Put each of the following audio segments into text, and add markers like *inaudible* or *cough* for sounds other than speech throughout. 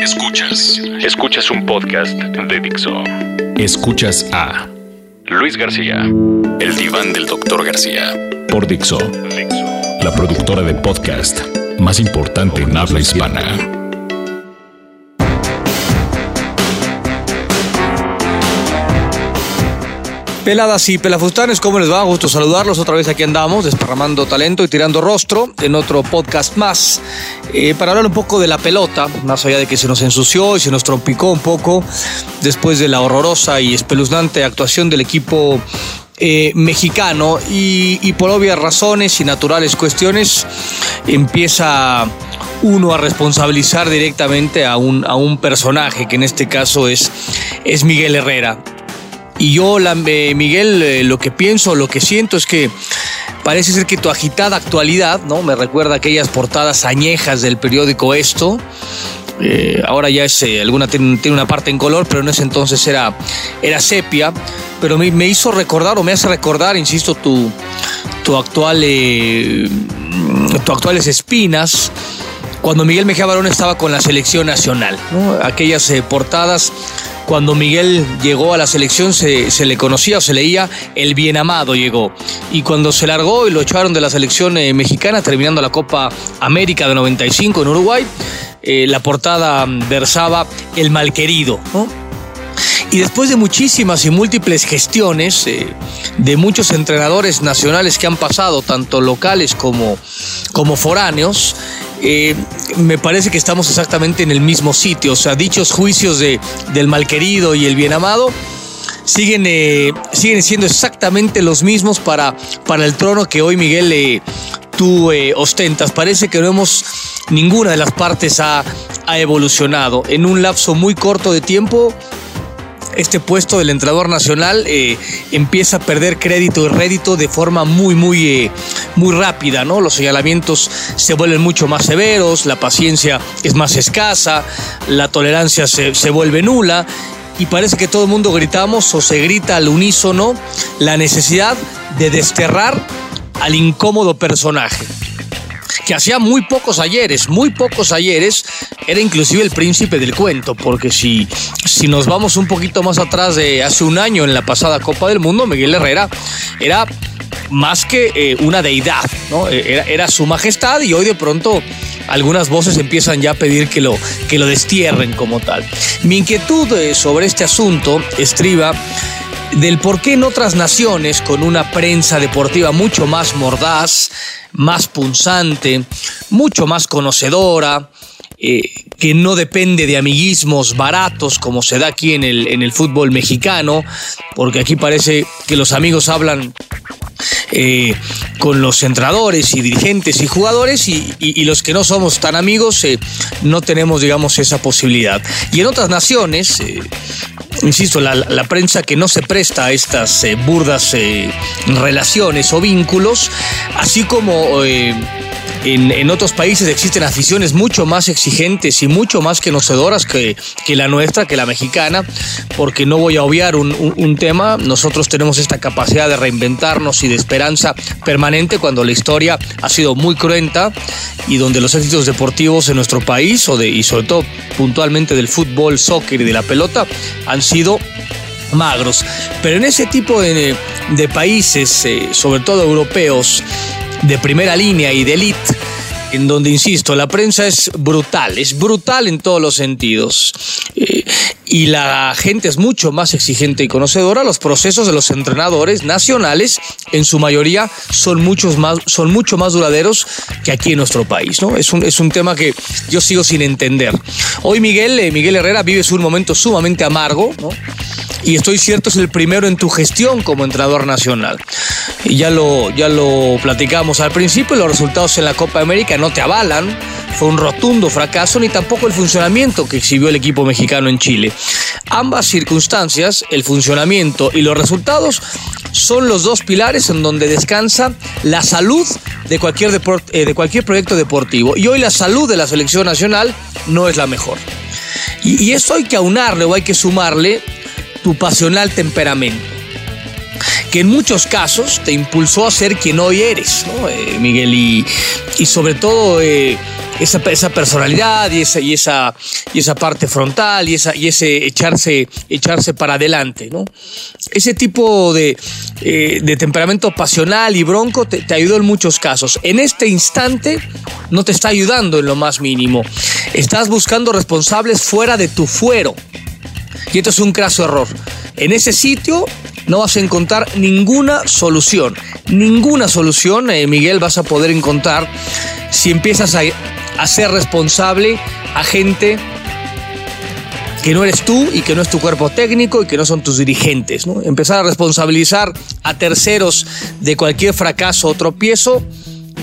Escuchas. Escuchas un podcast de Dixo. Escuchas a Luis García. El diván del doctor García. Por Dixo. La productora de podcast más importante en habla hispana. Peladas y pelafustanes, ¿cómo les va? Gusto saludarlos. Otra vez aquí andamos, desparramando talento y tirando rostro en otro podcast más. Eh, para hablar un poco de la pelota, más allá de que se nos ensució y se nos trompicó un poco después de la horrorosa y espeluznante actuación del equipo eh, mexicano y, por obvias razones y naturales cuestiones empieza uno a responsabilizar directamente a un, a un personaje que en este caso es, es Miguel Herrera. Y yo, eh, Miguel, eh, lo que pienso, lo que siento es que parece ser que tu agitada actualidad, ¿no? Me recuerda aquellas portadas añejas del periódico Esto. Eh, ahora ya es, alguna tiene, una parte en color, pero en ese entonces era, era sepia. Pero me, hizo recordar, o me hace recordar, insisto, tu, tu actual, tu actuales espinas cuando Miguel Mejía Barón estaba con la selección nacional. Aquellas portadas cuando Miguel llegó a la selección se, le conocía o se leía el bien amado llegó. Y cuando se largó y lo echaron de la selección eh, mexicana, terminando la Copa América de 95 en Uruguay, eh, la portada versaba el malquerido. Y después de muchísimas y múltiples gestiones eh, de muchos entrenadores nacionales que han pasado, tanto locales como, como foráneos, eh, me parece que estamos exactamente en el mismo sitio. O sea, dichos juicios de, del malquerido y el bien amado siguen, eh, siguen siendo exactamente los mismos para, para el trono que hoy Miguel eh, tú ostentas. Parece que no hemos, ninguna de las partes ha, ha evolucionado. En un lapso muy corto de tiempo, este puesto del entrenador nacional eh, empieza a perder crédito y rédito de forma muy, muy, eh, muy rápida, ¿no? Los señalamientos se vuelven mucho más severos, la paciencia es más escasa, la tolerancia se, se vuelve nula y parece que todo el mundo gritamos o se grita al unísono la necesidad de desterrar al incómodo personaje que hacía muy pocos ayeres, muy pocos ayeres, era inclusive el príncipe del cuento, porque si, si nos vamos un poquito más atrás de hace un año en la pasada Copa del Mundo, Miguel Herrera era más que eh, una deidad, ¿no? Era, era, su majestad y hoy de pronto algunas voces empiezan ya a pedir que lo, que lo destierren como tal. Mi inquietud eh, sobre este asunto estriba del por qué en otras naciones, con una prensa deportiva mucho más mordaz, más punzante, mucho más conocedora, eh, que no depende de amiguismos baratos como se da aquí en el, en el fútbol mexicano, porque aquí parece que los amigos hablan eh, con los entrenadores y dirigentes y jugadores y, los que no somos tan amigos eh, no tenemos, digamos, esa posibilidad. Y en otras naciones, eh, insisto, la, prensa que no se presta a estas burdas relaciones o vínculos, así como en, otros países existen aficiones mucho más exigentes y mucho más conocedoras que, que la nuestra, que la mexicana, porque no voy a obviar un, tema, nosotros tenemos esta capacidad de reinventarnos y de esperanza permanente cuando la historia ha sido muy cruenta y donde los éxitos deportivos en nuestro país, o de, y sobre todo puntualmente del fútbol, soccer y de la pelota, han sido magros. Pero en ese tipo de, países, eh, sobre todo europeos, de primera línea y de elite, en donde, insisto, la prensa es brutal, es brutal en todos los sentidos. Eh, y la gente es mucho más exigente y conocedora. Los procesos de los entrenadores nacionales, en su mayoría, son, muchos más, son mucho más duraderos que aquí en nuestro país. ¿no? Es, un, es un tema que yo sigo sin entender. Hoy Miguel, eh, Miguel Herrera vive un momento sumamente amargo, ¿no? y estoy cierto es el primero en tu gestión como entrenador nacional. Y ya lo, ya lo platicamos al principio, los resultados en la Copa América no te avalan, fue un rotundo fracaso, ni tampoco el funcionamiento que exhibió el equipo mexicano en Chile. Ambas circunstancias, el funcionamiento y los resultados, son los dos pilares en donde descansa la salud de cualquier, eh, de cualquier proyecto deportivo. Y hoy la salud de la selección nacional no es la mejor. Y, y esto hay que aunarle o hay que sumarle tu pasional temperamento, que en muchos casos te impulsó a ser quien hoy eres. Eh, Miguel, y, y, sobre todo eh, esa, esa personalidad y esa, y, esa, y esa parte frontal y, esa, y ese echarse, echarse para adelante. ¿no? Ese tipo de, eh, de temperamento pasional y bronco te, te ayudó en muchos casos. En este instante no te está ayudando en lo más mínimo. Estás buscando responsables fuera de tu fuero. Y esto es un craso error. En ese sitio no vas a encontrar ninguna solución. Ninguna solución, eh, Miguel, vas a poder encontrar si empiezas a, ser responsable a gente que no eres tú y que no es tu cuerpo técnico y que no son tus dirigentes. ¿no? Empezar a responsabilizar a terceros de cualquier fracaso o tropiezo,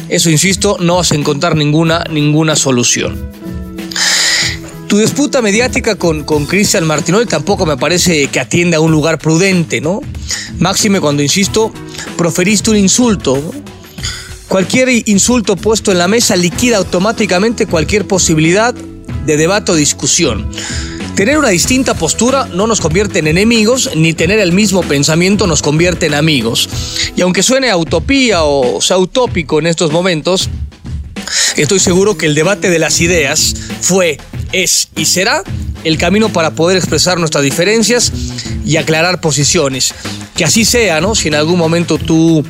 eso insisto, no vas a encontrar ninguna, ninguna solución. Tu disputa mediática con, con Cristian Martinoli tampoco me parece que atienda a un lugar prudente, ¿no? Máxime cuando, insisto, proferiste un insulto. Cualquier insulto puesto en la mesa liquida automáticamente cualquier posibilidad de debate o discusión. Tener una distinta postura no nos convierte en enemigos, ni tener el mismo pensamiento nos convierte en amigos. Y aunque suene utopía o sea utópico en estos momentos, estoy seguro que el debate de las ideas fue, es y será el camino para poder expresar nuestras diferencias y aclarar posiciones. Que así sea, ¿no? Si en algún momento tú,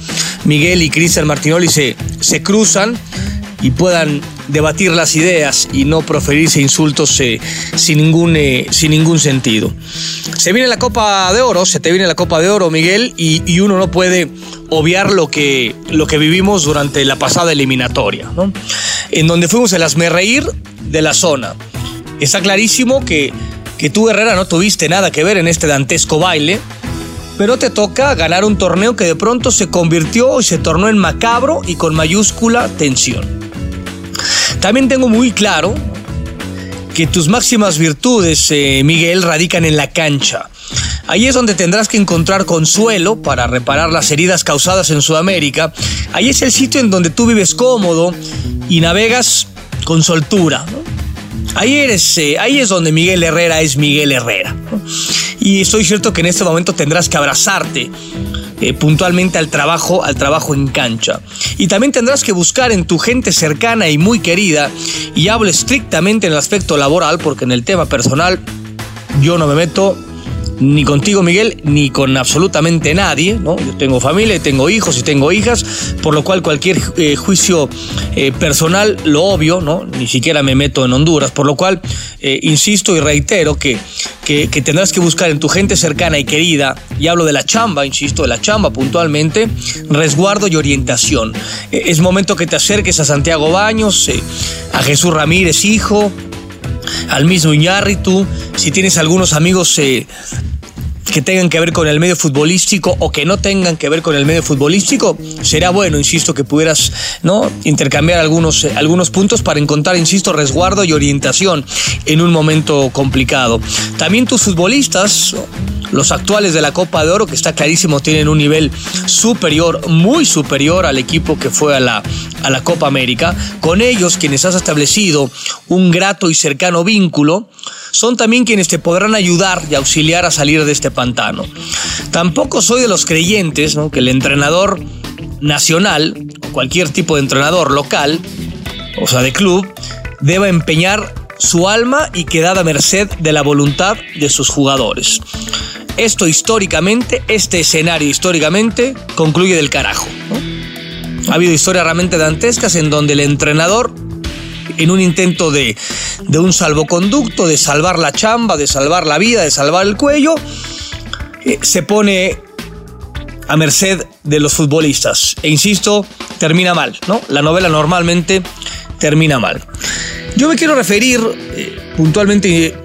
Miguel y Cristian Martinoli se, se cruzan y puedan debatir las ideas y no proferirse insultos eh, sin, ningún, eh, sin ningún sentido. Se viene la Copa de Oro, se te viene la Copa de Oro, Miguel, y, y uno no puede obviar lo que, lo que vivimos durante la pasada eliminatoria, ¿no? en donde fuimos el asmerreír de la zona. Está clarísimo que, que tú, Herrera, no tuviste nada que ver en este dantesco baile, pero te toca ganar un torneo que de pronto se convirtió y se tornó en macabro y con mayúscula tensión. También tengo muy claro que tus máximas virtudes, eh, Miguel, radican en la cancha. Ahí es donde tendrás que encontrar consuelo para reparar las heridas causadas en Sudamérica. Ahí es el sitio en donde tú vives cómodo y navegas con soltura. ¿no? Ahí, eres, eh, ahí es donde Miguel Herrera es Miguel Herrera. Y estoy cierto que en este momento tendrás que abrazarte eh, puntualmente al trabajo, al trabajo en cancha. Y también tendrás que buscar en tu gente cercana y muy querida, y hablo estrictamente en el aspecto laboral, porque en el tema personal yo no me meto ni contigo, Miguel, ni con absolutamente nadie, ¿no? Yo tengo familia, tengo hijos y tengo hijas, por lo cual cualquier eh, juicio eh, personal, lo obvio, ¿no? Ni siquiera me meto en Honduras, por lo cual eh, insisto y reitero que, que, que, tendrás que buscar en tu gente cercana y querida, y hablo de la chamba, insisto, de la chamba puntualmente, resguardo y orientación. es momento que te acerques a Santiago Baños, a Jesús Ramírez, hijo, al mismo Iñárritu, si tienes algunos amigos eh, que tengan que ver con el medio futbolístico o que no tengan que ver con el medio futbolístico, será bueno, insisto, que pudieras ¿no? intercambiar algunos, eh, algunos puntos para encontrar, insisto, resguardo y orientación en un momento complicado. También tus futbolistas, los actuales de la Copa de Oro, que está clarísimo, tienen un nivel superior, muy superior al equipo que fue a la, a la Copa América. Con ellos, quienes has establecido un grato y cercano vínculo, son también quienes te podrán ayudar y auxiliar a salir de este pantano. Tampoco soy de los creyentes que el entrenador nacional, o cualquier tipo de entrenador local, o sea, de club, deba empeñar su alma y quedar a merced de la voluntad de sus jugadores. Esto históricamente, este escenario históricamente, concluye del carajo. Ha habido historias realmente dantescas en donde el entrenador, en un intento de un salvoconducto, de salvar la chamba, de salvar la vida, de salvar el cuello, eh, se pone a merced de los futbolistas. E insisto, termina mal, ¿no? La novela normalmente termina mal. Yo me quiero referir eh, puntualmente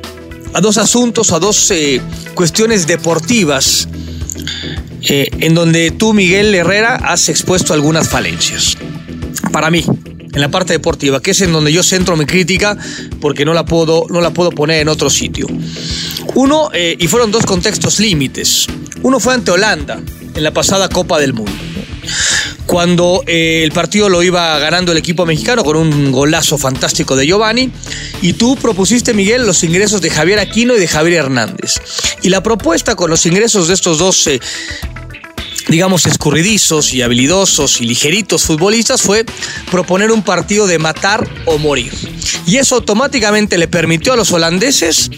a dos asuntos, a dos eh, cuestiones deportivas, en donde tú, Miguel Herrera, has expuesto algunas falencias. Para mí, en la parte deportiva, que es en donde yo centro mi crítica, porque no la puedo, no la puedo poner en otro sitio. Uno, eh, y fueron dos contextos límites. Uno fue ante Holanda, en la pasada Copa del Mundo cuando eh, el partido lo iba ganando el equipo mexicano con un golazo fantástico de Giovanni. Y tú propusiste, Miguel, los ingresos de Javier Aquino y de Javier Hernández. Y la propuesta con los ingresos de estos dos, eh, digamos, escurridizos y habilidosos y ligeritos futbolistas fue proponer un partido de matar o morir. Y eso automáticamente le permitió a los holandeses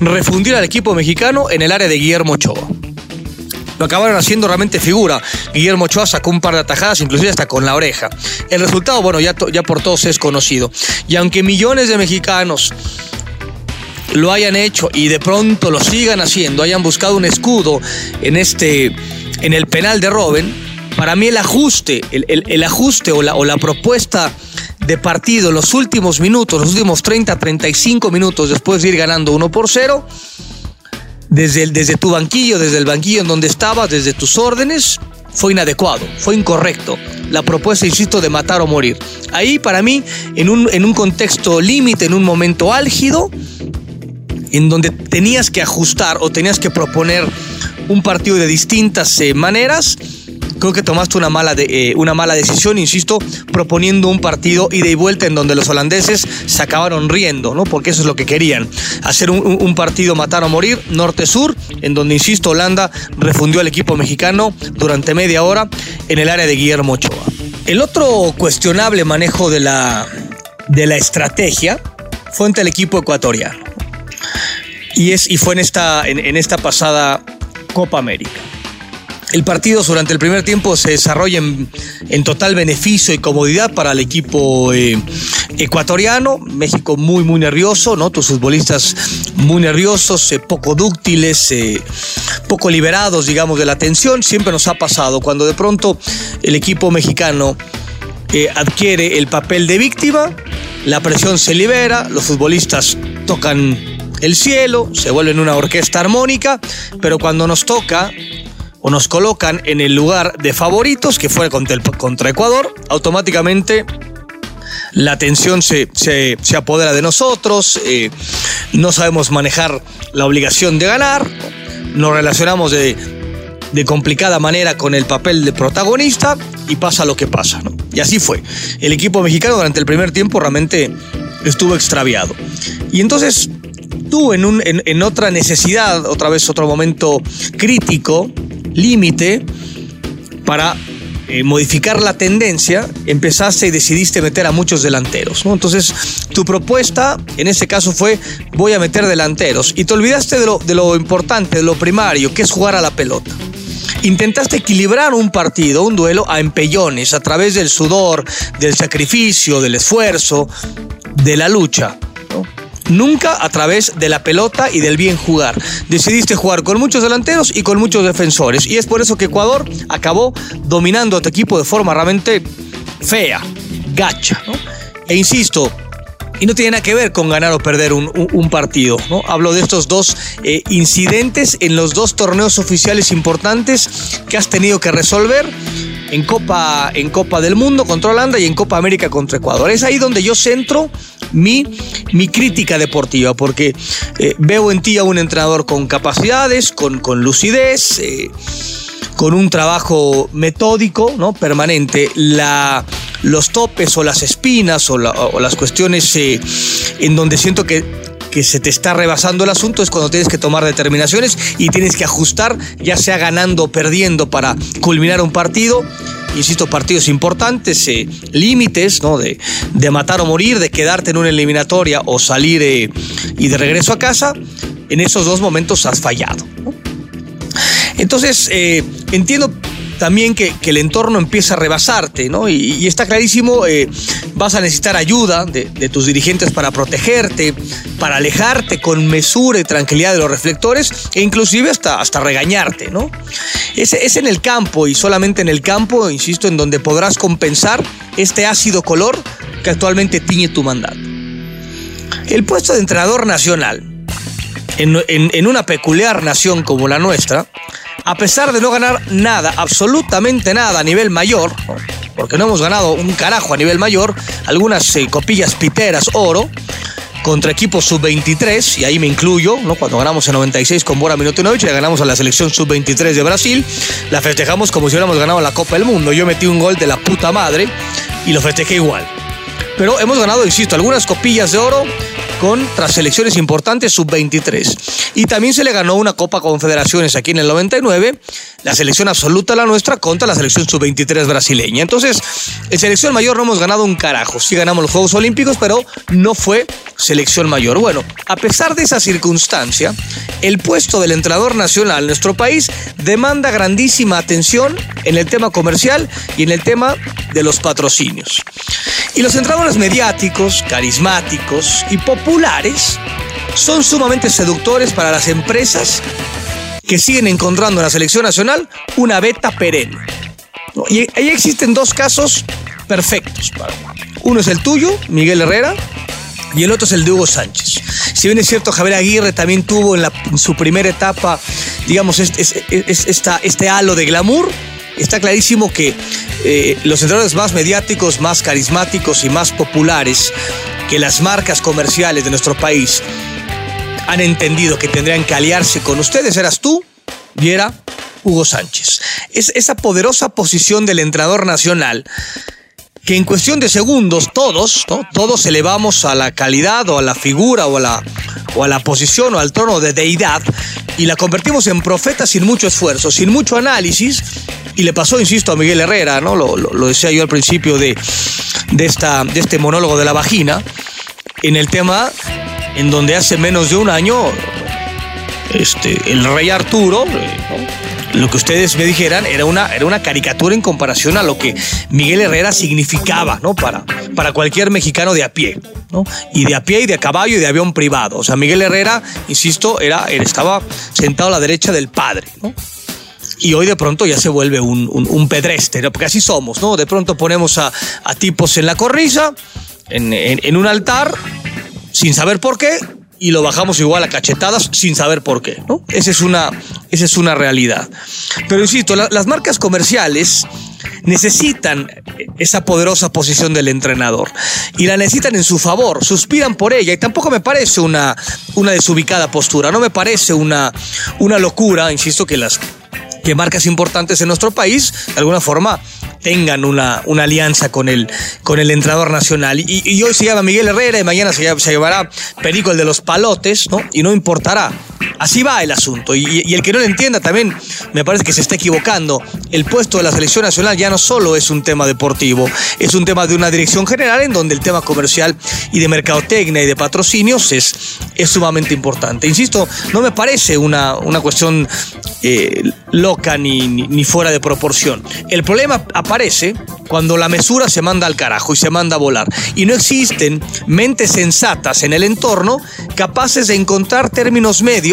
refundir al equipo mexicano en el área de Guillermo Ochoa. Lo acabaron haciendo realmente figura. Guillermo Ochoa sacó un par de atajadas, inclusive hasta con la oreja. El resultado, bueno, ya, ya por todos es conocido. Y aunque millones de mexicanos lo hayan hecho y de pronto lo sigan haciendo, hayan buscado un escudo en este en el penal de Robben, para mí el ajuste, el, ajuste o la, propuesta de partido en los últimos minutos, los últimos 30, 35 minutos después de ir ganando 1 por 0, desde, tu banquillo, desde el banquillo en donde estabas, desde tus órdenes, fue inadecuado, fue incorrecto. La propuesta, insisto, de matar o morir. Ahí, para mí, un, en un contexto límite, en un momento álgido, en donde tenías que ajustar o tenías que proponer un partido de distintas eh, maneras, creo que tomaste una mala, eh, una mala decisión, insisto, proponiendo un partido ida y vuelta en donde los holandeses se acabaron riendo, ¿no? Porque eso es lo que querían, hacer un, partido matar o morir, norte-sur, en donde, insisto, Holanda refundió al equipo mexicano durante media hora en el área de Guillermo Ochoa. El otro cuestionable manejo de la, de la estrategia fue ante el equipo ecuatoriano. Y, es, y fue en esta, en esta pasada Copa América. El partido durante el primer tiempo se desarrolla en, total beneficio y comodidad para el equipo eh, ecuatoriano. México muy, muy nervioso, ¿no? Tus futbolistas muy nerviosos, eh, poco dúctiles, eh, poco liberados, digamos, de la tensión. Siempre nos ha pasado cuando de pronto el equipo mexicano adquiere el papel de víctima, la presión se libera, los futbolistas tocan el cielo, se vuelven una orquesta armónica, pero cuando nos toca o nos colocan en el lugar de favoritos, que fue contra, el, contra Ecuador, automáticamente la tensión se, se, apodera de nosotros, eh, no sabemos manejar la obligación de ganar, nos relacionamos de, de, complicada manera con el papel de protagonista y pasa lo que pasa. Y así fue. El equipo mexicano durante el primer tiempo realmente estuvo extraviado. Y entonces tú en, otra necesidad, otra vez otro momento crítico, límite para eh, modificar la tendencia, empezaste y decidiste meter a muchos delanteros. Entonces, tu propuesta en ese caso fue voy a meter delanteros y te olvidaste de lo, de lo importante, de lo primario, que es jugar a la pelota. Intentaste equilibrar un partido, un duelo a empellones, a través del sudor, del sacrificio, del esfuerzo, de la lucha nunca a través de la pelota y del bien jugar. Decidiste jugar con muchos delanteros y con muchos defensores. Y es por eso que Ecuador acabó dominando a tu equipo de forma realmente fea, gacha. E insisto, y no tiene nada que ver con ganar o perder un, partido. ¿no? Hablo de estos dos eh, incidentes en los dos torneos oficiales importantes que has tenido que resolver en Copa, en Copa del Mundo contra Holanda y en Copa América contra Ecuador. Es ahí donde yo centro mi, mi crítica deportiva, porque eh, veo en ti a un entrenador con capacidades, con, con lucidez, eh, con un trabajo metódico, ¿no? permanente. La, los topes o las espinas o, las cuestiones eh, en donde siento que que se te está rebasando el asunto es cuando tienes que tomar determinaciones y tienes que ajustar, ya sea ganando o perdiendo para culminar un partido insisto, partidos importantes, eh, límites, ¿no? De, de, matar o morir, de quedarte en una eliminatoria o salir eh, y de regreso a casa, en esos dos momentos has fallado. Entonces, eh, entiendo también que, el entorno empieza a rebasarte, ¿no? Y, está clarísimo, eh, vas a necesitar ayuda de, tus dirigentes para protegerte, para alejarte con mesura y tranquilidad de los reflectores e inclusive hasta, hasta regañarte, ¿no? Es, es en el campo y solamente en el campo, insisto, en donde podrás compensar este ácido color que actualmente tiñe tu mandato. El puesto de entrenador nacional en, en una peculiar nación como la nuestra, a pesar de no ganar nada, absolutamente nada a nivel mayor, porque no hemos ganado un carajo a nivel mayor, algunas eh, copillas piteras oro, contra equipos sub-23, y ahí me incluyo, cuando ganamos en 96 con Bora Milutinovic, le ganamos a la selección sub-23 de Brasil, la festejamos como si hubiéramos ganado la Copa del Mundo. Yo metí un gol de la puta madre y lo festejé igual. Pero hemos ganado, insisto, algunas copillas de oro con tras selecciones importantes sub-23. Y también se le ganó una Copa Confederaciones aquí en el 99, la selección absoluta la nuestra contra la selección sub-23 brasileña. Entonces, en selección mayor no hemos ganado un carajo. Sí ganamos los Juegos Olímpicos, pero no fue selección mayor. Bueno, a pesar de esa circunstancia, el puesto del entrenador nacional en nuestro país demanda grandísima atención en el tema comercial y en el tema de los patrocinios. Y los entrenadores mediáticos, carismáticos y populares son sumamente seductores para las empresas que siguen encontrando en la selección nacional una beta perenne. Y ahí existen dos casos perfectos. Uno es el tuyo, Miguel Herrera, y el otro es el de Hugo Sánchez. Si bien es cierto, Javier Aguirre también tuvo en, su primera etapa, digamos, este halo de glamour, está clarísimo que eh, los entrenadores más mediáticos, más carismáticos y más populares que las marcas comerciales de nuestro país han entendido que tendrían que aliarse con ustedes, eras tú y era Hugo Sánchez. Es esa poderosa posición del entrenador nacional que en cuestión de segundos todos, todos elevamos a la calidad o a la figura o a la, o a la posición o al trono de deidad y la convertimos en profeta sin mucho esfuerzo, sin mucho análisis. Y le pasó, insisto, a Miguel Herrera, ¿no? Lo, lo, decía yo al principio de, de, esta, de este monólogo de la vagina, en el tema en donde hace menos de un año este, el rey Arturo, lo que ustedes me dijeran, era una, era una caricatura en comparación a lo que Miguel Herrera significaba ¿no? para, para cualquier mexicano de a pie. ¿no? Y de a pie y de caballo y de avión privado. O sea, Miguel Herrera, insisto, era, estaba sentado a la derecha del padre. y hoy de pronto ya se vuelve un, un, pedreste, porque así somos, ¿no? De pronto ponemos a, a tipos en la corrisa, en, en, un altar, sin saber por qué y lo bajamos igual a cachetadas sin saber por qué. ¿no? Esa, es una, esa es una realidad. Pero insisto, las marcas comerciales necesitan esa poderosa posición del entrenador y la necesitan en su favor, suspiran por ella y tampoco me parece una, una desubicada postura, no me parece una, una locura, insisto, que las que marcas importantes en nuestro país de alguna forma tengan una, una alianza con el, con el entrenador nacional. Y, hoy se llama Miguel Herrera y mañana se, se llevará Perico el de los palotes, ¿no? Y no importará. Así va el asunto. Y, el que no lo entienda también me parece que se está equivocando. El puesto de la selección nacional ya no solo es un tema deportivo, es un tema de una dirección general en donde el tema comercial y de mercadotecnia y de patrocinios es, sumamente importante. Insisto, no me parece una, una cuestión eh, loca ni, ni, fuera de proporción. El problema aparece cuando la mesura se manda al carajo y se manda a volar. Y no existen mentes sensatas en el entorno capaces de encontrar términos medios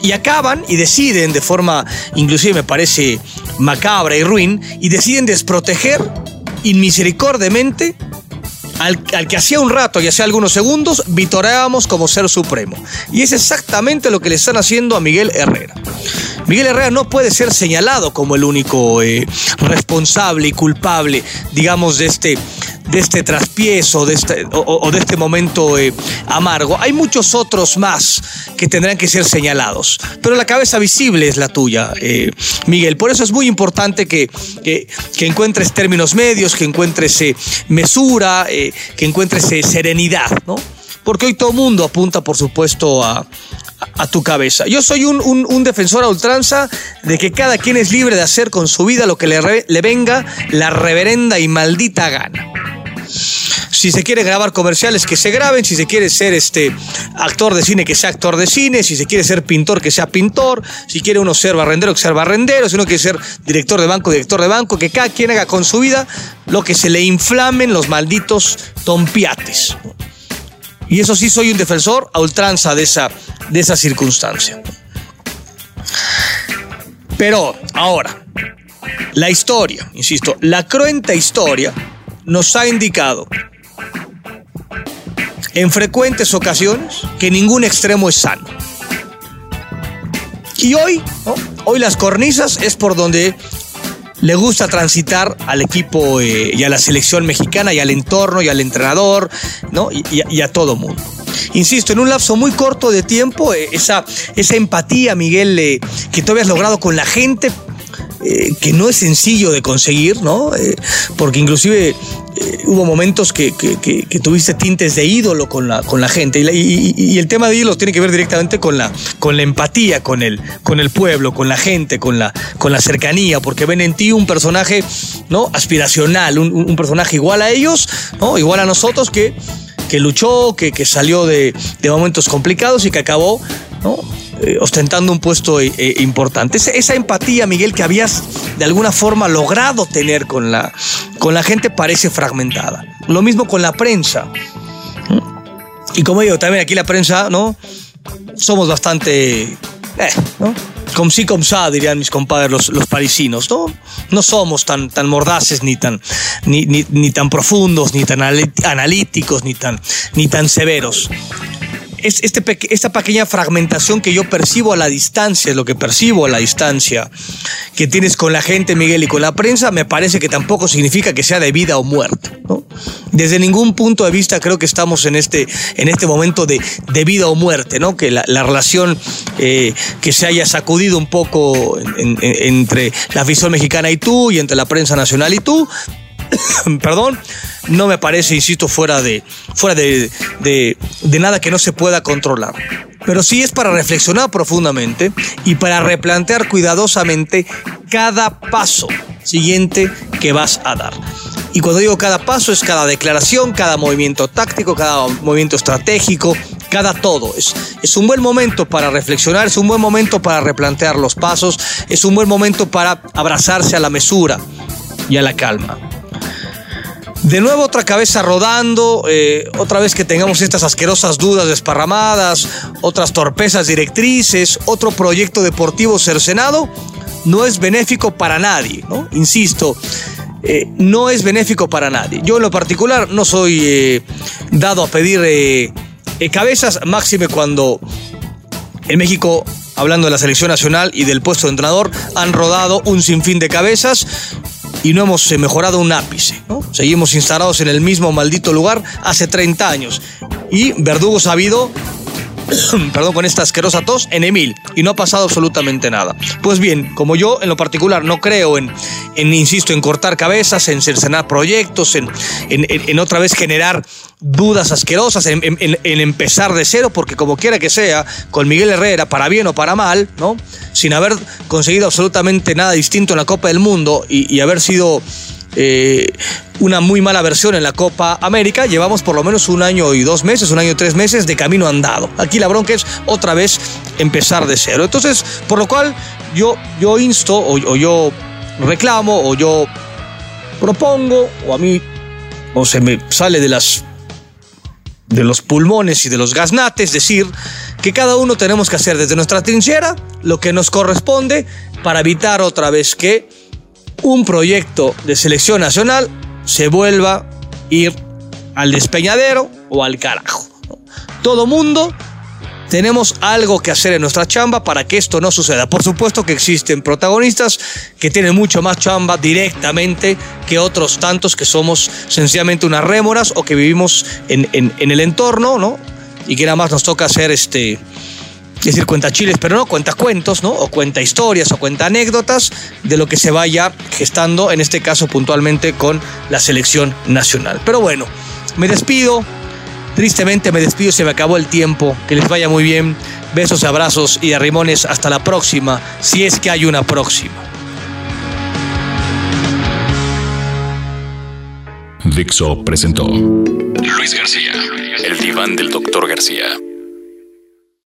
y acaban y deciden de forma, inclusive me parece macabra y ruin, y deciden desproteger inmisericordiamente al, que hacía un rato y hacía algunos segundos vitoreábamos como ser supremo. Y es exactamente lo que le están haciendo a Miguel Herrera. Miguel Herrera no puede ser señalado como el único eh, responsable y culpable, digamos, de este, de este traspiezo de este, o, de este momento eh, amargo. Hay muchos otros más que tendrán que ser señalados, pero la cabeza visible es la tuya, eh, Miguel. Por eso es muy importante que, que, encuentres términos medios, que encuentres mesura, que encuentres serenidad, ¿no? Porque hoy todo mundo apunta, por supuesto, a, a tu cabeza. Yo soy un, defensor a ultranza de que cada quien es libre de hacer con su vida lo que le, le venga la reverenda y maldita gana. Si se quiere grabar comerciales, que se graben. Si se quiere ser este actor de cine, que sea actor de cine. Si se quiere ser pintor, que sea pintor. Si quiere uno ser barrendero, que sea barrendero. Si uno quiere ser director de banco, director de banco. Que cada quien haga con su vida lo que se le inflamen los malditos tompiates. Y eso sí soy un defensor a ultranza de esa, de esa circunstancia. Pero ahora, la historia, insisto, la cruenta historia nos ha indicado en frecuentes ocasiones que ningún extremo es sano. Y hoy, hoy las cornisas es por donde le gusta transitar al equipo eh, y a la selección mexicana y al entorno y al entrenador, ¿no? Y, a todo mundo. Insisto, en un lapso muy corto de tiempo, eh, esa, esa empatía, Miguel, eh, que tú habías logrado con la gente, eh, que no es sencillo de conseguir, ¿no? Eh, porque inclusive hubo momentos que, tuviste tintes de ídolo con la, con la gente. Y, el tema de ídolo tiene que ver directamente con la, con la empatía con el, con el pueblo, con la gente, con la, con la cercanía, porque ven en ti un personaje ¿no? aspiracional, un, personaje igual a ellos, ¿no? igual a nosotros, que, que luchó, que, que salió de, de momentos complicados y que acabó ¿no? Eh, ostentando un puesto eh, eh, importante. Esa, empatía, Miguel, que habías de alguna forma logrado tener con la, con la gente parece fragmentada. Lo mismo con la prensa. Y como digo, también aquí la prensa, ¿no? Somos bastante, ¿no? Como sí, como sa, dirían mis compadres los, los, parisinos, ¿no? No somos tan, tan mordaces, ni tan, ni, ni tan profundos, ni tan analíticos, ni tan, ni tan severos es este, esta pequeña fragmentación que yo percibo a la distancia, es lo que percibo a la distancia que tienes con la gente, Miguel, y con la prensa, me parece que tampoco significa que sea de vida o muerte. ¿no? Desde ningún punto de vista creo que estamos en este, en este momento de, de vida o muerte, ¿no? que la, relación eh, que se haya sacudido un poco entre la visión mexicana y tú, y entre la prensa nacional y tú, *coughs* perdón, no me parece, insisto, fuera de, fuera de, de, nada que no se pueda controlar. Pero sí es para reflexionar profundamente y para replantear cuidadosamente cada paso siguiente que vas a dar. Y cuando digo cada paso es cada declaración, cada movimiento táctico, cada movimiento estratégico, cada todo. Es, es un buen momento para reflexionar, es un buen momento para replantear los pasos, es un buen momento para abrazarse a la mesura y a la calma. De nuevo otra cabeza rodando, eh, otra vez que tengamos estas asquerosas dudas desparramadas, otras torpezas directrices, otro proyecto deportivo cercenado, no es benéfico para nadie, ¿no? Insisto, eh, no es benéfico para nadie. Yo en lo particular no soy eh, dado a pedir cabezas, máxime cuando en México hablando de la selección nacional y del puesto de entrenador, han rodado un sinfín de cabezas y no hemos eh, mejorado un ápice. Seguimos instalados en el mismo maldito lugar hace 30 años. Y Verdugo sabido *clears throat* perdón, con esta asquerosa tos en Emil y no ha pasado absolutamente nada. Pues bien, como yo en lo particular no creo en, en insisto, en cortar cabezas, en cercenar proyectos, en otra vez generar dudas asquerosas, en, empezar de cero, porque como quiera que sea, con Miguel Herrera, para bien o para mal, ¿no? Sin haber conseguido absolutamente nada distinto en la Copa del Mundo y, haber sido eh, una muy mala versión en la Copa América, llevamos por lo menos un año y dos meses, un año y tres meses de camino andado. Aquí la bronca es otra vez empezar de cero. Entonces, por lo cual yo, yo insto o, o yo reclamo o yo propongo o a mí o se me sale de las de los pulmones y de los gaznates, decir que cada uno tenemos que hacer desde nuestra trinchera lo que nos corresponde para evitar otra vez que un proyecto de selección nacional se vuelva a ir al despeñadero o al carajo. Todo mundo tenemos algo que hacer en nuestra chamba para que esto no suceda. Por supuesto que existen protagonistas que tienen mucho más chamba directamente que otros tantos que somos sencillamente unas rémoras o que vivimos en, el entorno, ¿no? Y que nada más nos toca hacer este, decir cuenta chiles, pero no cuenta cuentos, ¿no? O cuenta historias o cuenta anécdotas de lo que se vaya gestando, en este caso puntualmente con la selección nacional. Pero bueno, me despido, Tristemente me despido, se me acabó el tiempo. Que les vaya muy bien. Besos, abrazos y arrimones. Hasta la próxima, si es que hay una próxima. Dixo presentó Luis García, el diván del doctor García.